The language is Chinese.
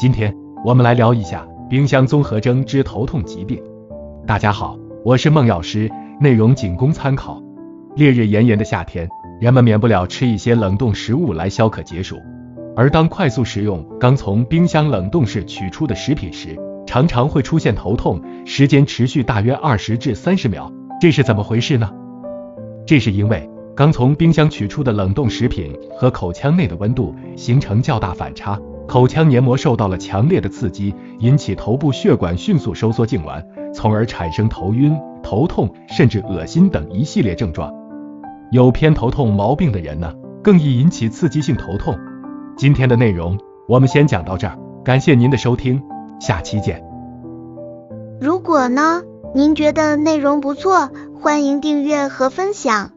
今天我们来聊一下冰箱综合征之头痛疾病。大家好，我是孟药师，内容仅供参考。烈日炎炎的夏天，人们免不了吃一些冷冻食物来消渴解暑。而当快速食用刚从冰箱冷冻室取出的食品时，常常会出现头痛，时间持续大约二十至三十秒。这是怎么回事呢？这是因为刚从冰箱取出的冷冻食品和口腔内的温度形成较大反差。口腔黏膜受到了强烈的刺激，引起头部血管迅速收缩痉挛，从而产生头晕、头痛，甚至恶心等一系列症状。有偏头痛毛病的人呢，更易引起刺激性头痛。今天的内容我们先讲到这儿，感谢您的收听，下期见。如果呢，您觉得内容不错，欢迎订阅和分享。